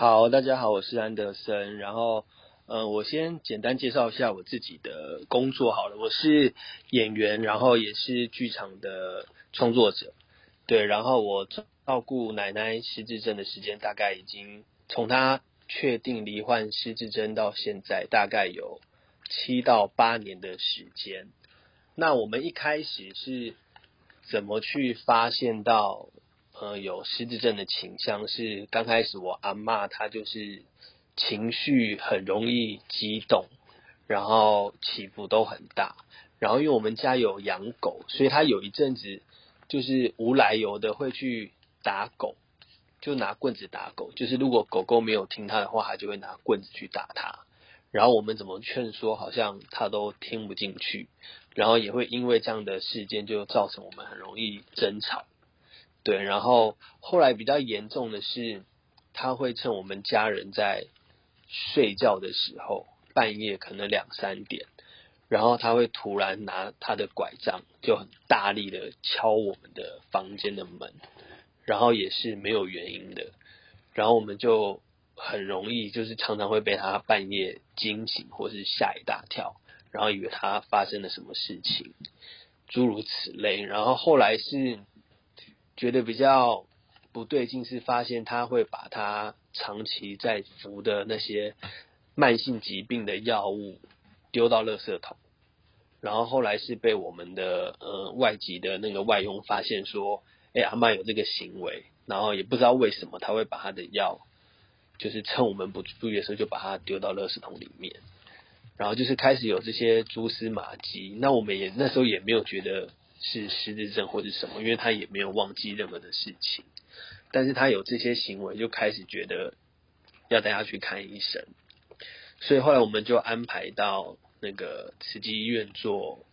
好，大家好，我是安德森。然后，呃，我先简单介绍一下我自己的工作好了。我是演员，然后也是剧场的创作者。对，然后我照顾奶奶失智症的时间，大概已经从她确定罹患失智症到现在，大概有七到八年的时间。那我们一开始是怎么去发现到？呃，有失智症的倾向是刚开始我阿妈她就是情绪很容易激动，然后起伏都很大，然后因为我们家有养狗，所以她有一阵子就是无来由的会去打狗，就拿棍子打狗，就是如果狗狗没有听他的话，他就会拿棍子去打它，然后我们怎么劝说，好像他都听不进去，然后也会因为这样的事件就造成我们很容易争吵。对，然后后来比较严重的是，他会趁我们家人在睡觉的时候，半夜可能两三点，然后他会突然拿他的拐杖，就很大力的敲我们的房间的门，然后也是没有原因的，然后我们就很容易就是常常会被他半夜惊醒或是吓一大跳，然后以为他发生了什么事情，诸如此类，然后后来是。觉得比较不对劲，是发现他会把他长期在服的那些慢性疾病的药物丢到垃圾桶，然后后来是被我们的呃外籍的那个外佣发现说，哎阿妈有这个行为，然后也不知道为什么他会把他的药，就是趁我们不注意的时候就把它丢到垃圾桶里面，然后就是开始有这些蛛丝马迹，那我们也那时候也没有觉得。是失智症或者什么，因为他也没有忘记任何的事情，但是他有这些行为，就开始觉得要带他去看医生，所以后来我们就安排到那个慈济医院做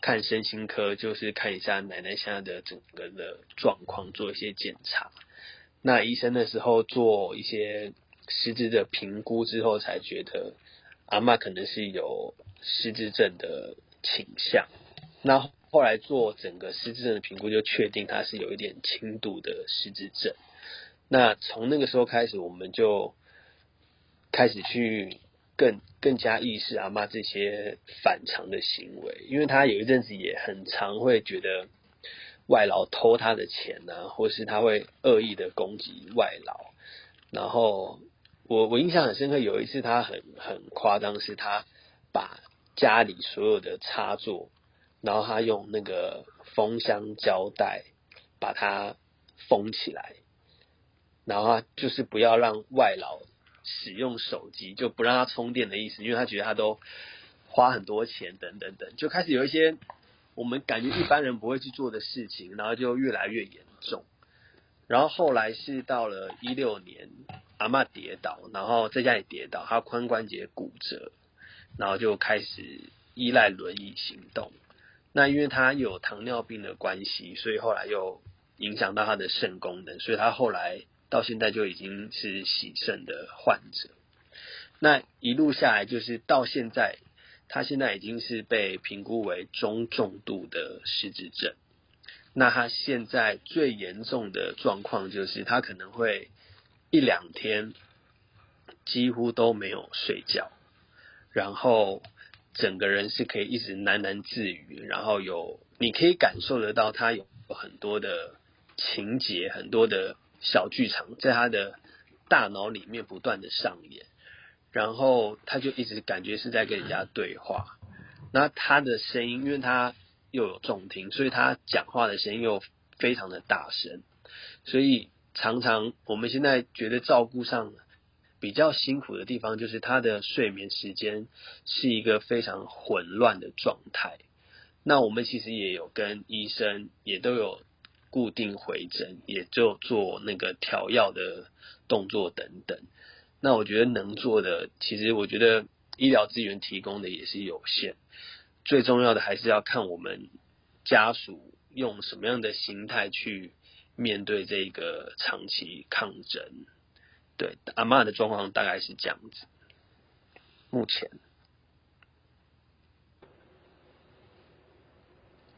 看身心科，就是看一下奶奶现在的整个的状况，做一些检查。那医生的时候做一些失智的评估之后，才觉得阿妈可能是有失智症的倾向。那后来做整个失智症的评估，就确定他是有一点轻度的失智症。那从那个时候开始，我们就开始去更更加意识阿妈这些反常的行为，因为他有一阵子也很常会觉得外劳偷他的钱呢，或是他会恶意的攻击外劳。然后我我印象很深刻，有一次他很很夸张，是他把家里所有的插座。然后他用那个封箱胶带把它封起来，然后他就是不要让外劳使用手机，就不让他充电的意思，因为他觉得他都花很多钱等等等，就开始有一些我们感觉一般人不会去做的事情，然后就越来越严重。然后后来是到了一六年，阿妈跌倒，然后在家里跌倒，他髋关节骨折，然后就开始依赖轮椅行动。那因为他有糖尿病的关系，所以后来又影响到他的肾功能，所以他后来到现在就已经是洗肾的患者。那一路下来，就是到现在，他现在已经是被评估为中重度的失智症。那他现在最严重的状况就是他可能会一两天几乎都没有睡觉，然后。整个人是可以一直喃喃自语，然后有你可以感受得到他有很多的情节，很多的小剧场在他的大脑里面不断的上演，然后他就一直感觉是在跟人家对话。那他的声音，因为他又有重听，所以他讲话的声音又非常的大声，所以常常我们现在觉得照顾上。比较辛苦的地方就是他的睡眠时间是一个非常混乱的状态。那我们其实也有跟医生也都有固定回诊，也就做那个调药的动作等等。那我觉得能做的，其实我觉得医疗资源提供的也是有限。最重要的还是要看我们家属用什么样的心态去面对这个长期抗争。对，阿妈的状况大概是这样子。目前，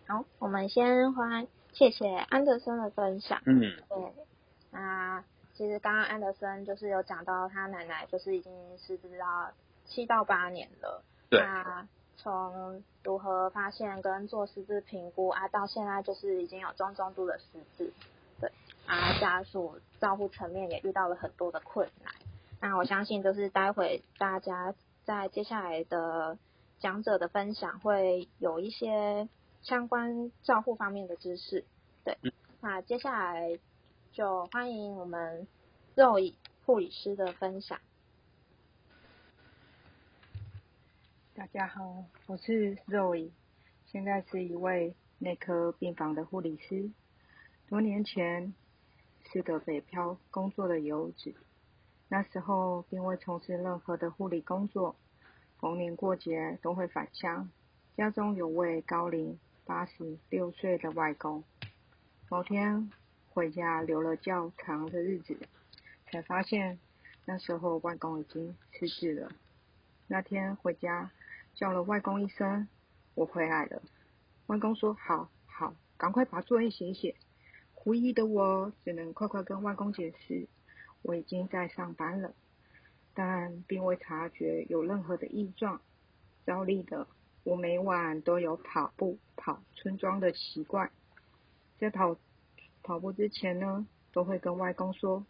好，我们先欢谢谢安德森的分享。嗯，对，那其实刚刚安德森就是有讲到他奶奶就是已经失智到七到八年了。对。那从如何发现跟做失智评估啊，到现在就是已经有中重度的失智。对。啊，家属照护层面也遇到了很多的困难。那我相信就是待会大家在接下来的讲者的分享会有一些相关照护方面的知识。对。那接下来就欢迎我们肉乙护理师的分享。大家好，我是肉乙，现在是一位内科病房的护理师。多年前是个北漂工作的游子，那时候并未从事任何的护理工作，逢年过节都会返乡。家中有位高龄八十六岁的外公。某天回家留了较长的日子，才发现那时候外公已经失智了。那天回家叫了外公一声，我回来了。外公说：“好好，赶快把作业写写。”狐疑的我只能快快跟外公解释，我已经在上班了，但并未察觉有任何的异状。照例的，我每晚都有跑步跑村庄的习惯。在跑跑步之前呢，都会跟外公说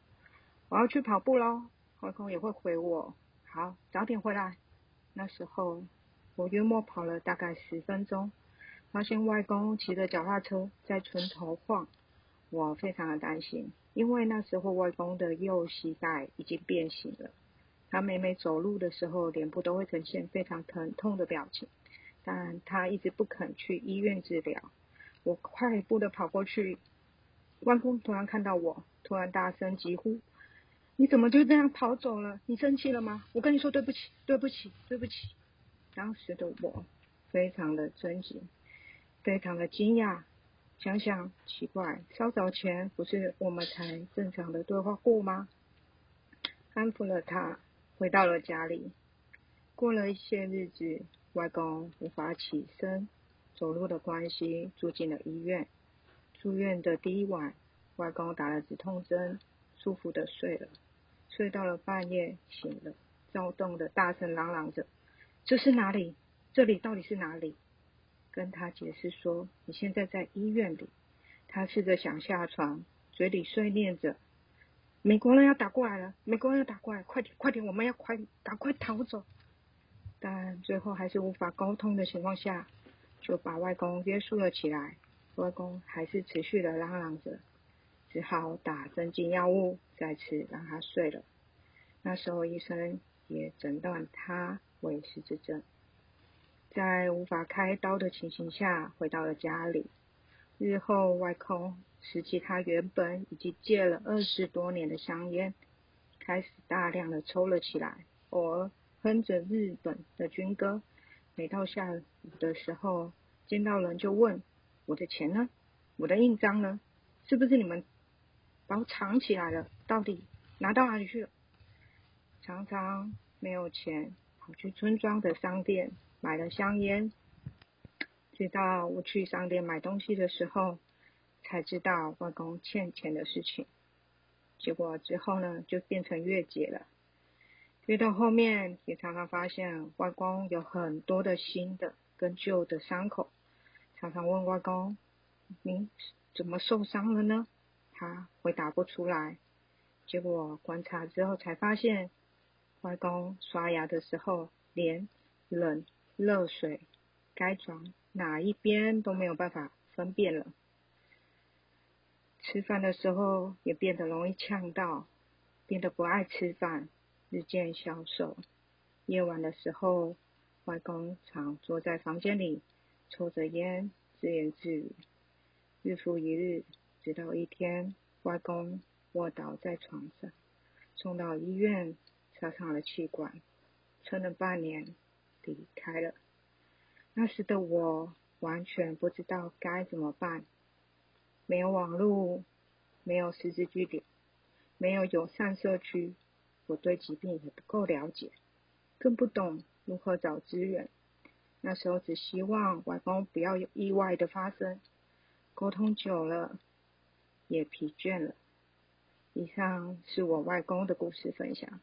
我要去跑步喽。外公也会回我好，早点回来。那时候我约莫跑了大概十分钟，发现外公骑着脚踏车在村头晃，我非常的担心，因为那时候外公的右膝盖已经变形了。他每每走路的时候，脸部都会呈现非常疼痛的表情，但他一直不肯去医院治疗。我快步的跑过去，外公突然看到我，突然大声疾呼：“你怎么就这样跑走了？你生气了吗？我跟你说对不起，对不起，对不起。”当时的我非常的震惊，非常的惊讶。想想奇怪，稍早前不是我们才正常的对话过吗？安抚了他，回到了家里。过了一些日子，外公无法起身。走路的关系，住进了医院。住院的第一晚，外公打了止痛针，舒服的睡了。睡到了半夜醒了，躁动的大声嚷嚷着：“这是哪里？这里到底是哪里？”跟他解释说：“你现在在医院里。”他试着想下床，嘴里碎念着：“美国人要打过来了，美国人要打过来，快点，快点，我们要快，赶快逃走！”但最后还是无法沟通的情况下。就把外公约束了起来，外公还是持续的嚷嚷着，只好打镇静药物，再次让他睡了。那时候医生也诊断他为失智症，在无法开刀的情形下，回到了家里。日后外公拾起他原本已经戒了二十多年的香烟，开始大量的抽了起来，偶尔哼着日本的军歌。每到下午的时候，见到人就问：“我的钱呢？我的印章呢？是不是你们把我藏起来了？到底拿到哪里去了？”常常没有钱，跑去村庄的商店买了香烟。直到我去商店买东西的时候，才知道外公欠钱的事情。结果之后呢，就变成月结了。越到后面，也常常发现外公有很多的新的跟旧的伤口，常常问外公：“您怎么受伤了呢？”他回答不出来。结果观察之后才发现，外公刷牙的时候，连冷热水该装哪一边都没有办法分辨了。吃饭的时候也变得容易呛到，变得不爱吃饭。日渐消瘦。夜晚的时候，外公常坐在房间里抽着烟，自言自语。日复一日，直到一天，外公卧倒在床上，送到医院插上了气管，撑了半年，离开了。那时的我完全不知道该怎么办，没有网络，没有实质据点，没有友善社区。我对疾病也不够了解，更不懂如何找资源。那时候只希望外公不要有意外的发生。沟通久了，也疲倦了。以上是我外公的故事分享，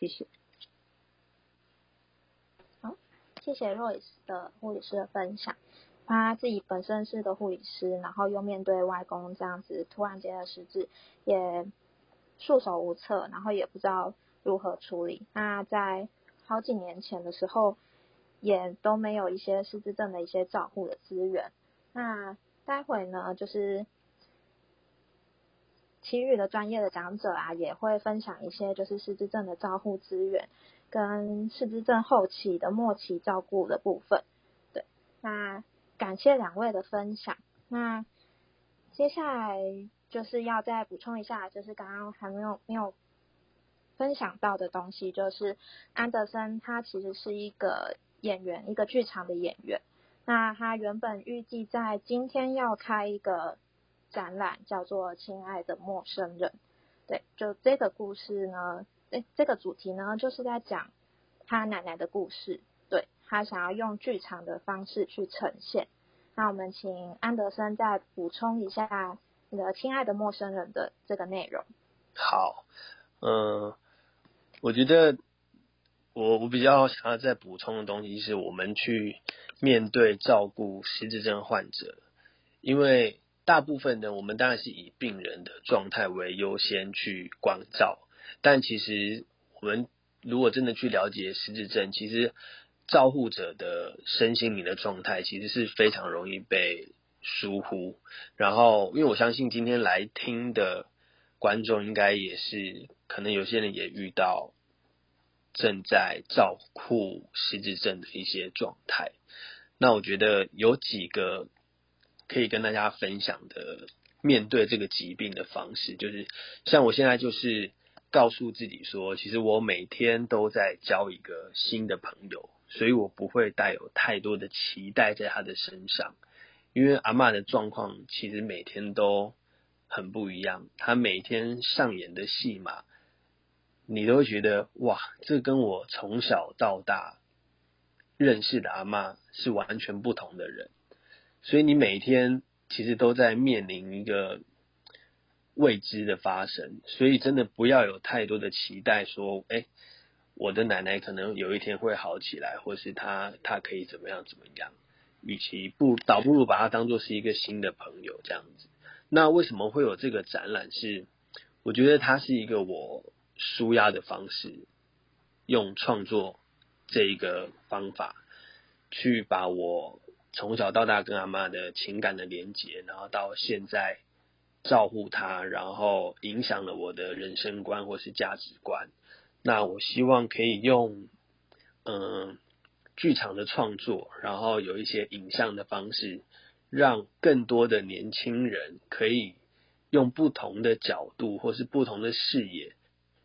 谢谢。好，谢谢 Royce 的护理师的分享。他自己本身是个护理师，然后又面对外公这样子突然间的失智，也束手无策，然后也不知道如何处理。那在好几年前的时候，也都没有一些失智症的一些照护的资源。那待会呢，就是其余的专业的讲者啊，也会分享一些就是失智症的照护资源，跟失智症后期的末期照顾的部分。对，那。感谢两位的分享。那接下来就是要再补充一下，就是刚刚还没有没有分享到的东西，就是安德森他其实是一个演员，一个剧场的演员。那他原本预计在今天要开一个展览，叫做《亲爱的陌生人》。对，就这个故事呢，诶，这个主题呢，就是在讲他奶奶的故事。对他想要用剧场的方式去呈现，那我们请安德森再补充一下你的亲爱的陌生人的这个内容。好，嗯，我觉得我我比较想要再补充的东西是我们去面对照顾失智症患者，因为大部分的我们当然是以病人的状态为优先去关照，但其实我们如果真的去了解失智症，其实。照护者的身心灵的状态其实是非常容易被疏忽，然后因为我相信今天来听的观众应该也是，可能有些人也遇到正在照顾失智症的一些状态。那我觉得有几个可以跟大家分享的面对这个疾病的方式，就是像我现在就是告诉自己说，其实我每天都在交一个新的朋友。所以我不会带有太多的期待在他的身上，因为阿妈的状况其实每天都很不一样，他每天上演的戏码，你都会觉得哇，这跟我从小到大认识的阿妈是完全不同的人，所以你每天其实都在面临一个未知的发生，所以真的不要有太多的期待，说哎。我的奶奶可能有一天会好起来，或是她她可以怎么样怎么样？与其不倒不如把它当做是一个新的朋友这样子。那为什么会有这个展览？是我觉得它是一个我舒压的方式，用创作这一个方法去把我从小到大跟阿妈的情感的连接，然后到现在照顾他，然后影响了我的人生观或是价值观。那我希望可以用嗯剧场的创作，然后有一些影像的方式，让更多的年轻人可以用不同的角度或是不同的视野，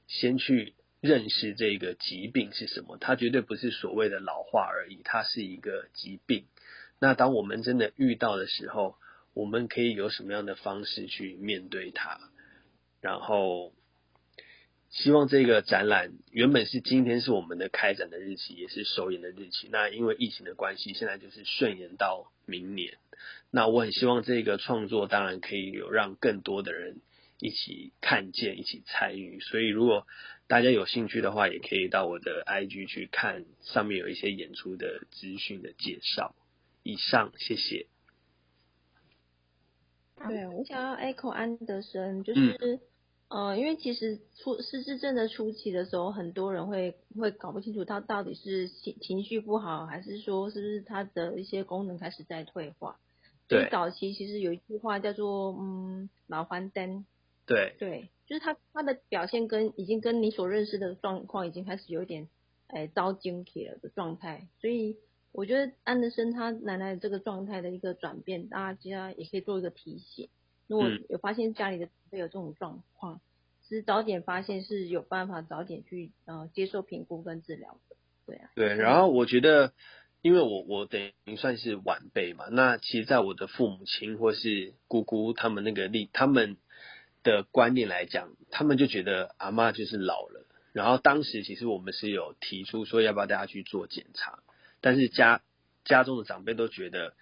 先去认识这个疾病是什么。它绝对不是所谓的老化而已，它是一个疾病。那当我们真的遇到的时候，我们可以有什么样的方式去面对它？然后。希望这个展览原本是今天是我们的开展的日期，也是首演的日期。那因为疫情的关系，现在就是顺延到明年。那我很希望这个创作当然可以有让更多的人一起看见、一起参与。所以如果大家有兴趣的话，也可以到我的 IG 去看，上面有一些演出的资讯的介绍。以上，谢谢。对，我想要 echo 安德森，就是。呃，因为其实初失智症的初期的时候，很多人会会搞不清楚他到底是情情绪不好，还是说是不是他的一些功能开始在退化。对。早期其实有一句话叫做“嗯，老还灯”。对。对，就是他他的表现跟已经跟你所认识的状况已经开始有一点哎遭惊铁了的状态，所以我觉得安德森他奶奶这个状态的一个转变，大家也可以做一个提醒。如果有发现家里的会有这种状况，其实早点发现是有办法早点去呃接受评估跟治疗的，对啊。对，然后我觉得，因为我我等于算是晚辈嘛，那其实，在我的父母亲或是姑姑他们那个历他们的观念来讲，他们就觉得阿妈就是老了。然后当时其实我们是有提出说要不要大家去做检查，但是家家中的长辈都觉得。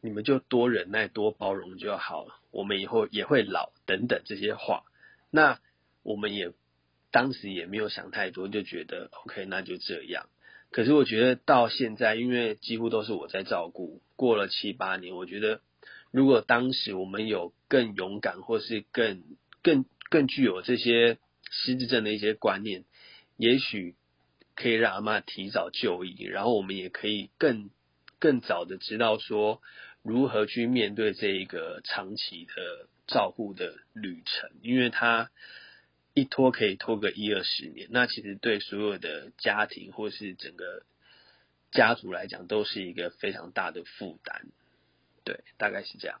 你们就多忍耐、多包容就好了。我们以后也会老，等等这些话。那我们也当时也没有想太多，就觉得 OK，那就这样。可是我觉得到现在，因为几乎都是我在照顾，过了七八年，我觉得如果当时我们有更勇敢，或是更更更具有这些失智症的一些观念，也许可以让阿妈提早就医，然后我们也可以更更早的知道说如何去面对这一个长期的照顾的旅程，因为他。一拖可以拖个一二十年，那其实对所有的家庭或是整个家族来讲，都是一个非常大的负担。对，大概是这样。